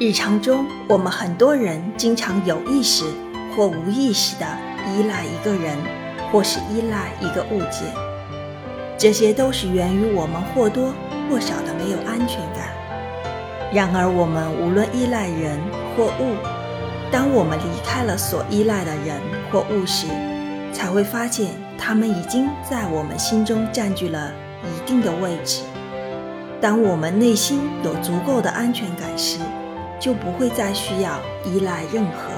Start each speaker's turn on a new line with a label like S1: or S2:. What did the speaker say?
S1: 日常中，我们很多人经常有意识或无意识地依赖一个人，或是依赖一个物件。这些都是源于我们或多或少的没有安全感。然而，我们无论依赖人或物，当我们离开了所依赖的人或物时，才会发现他们已经在我们心中占据了一定的位置。当我们内心有足够的安全感时，就不会再需要依赖任何。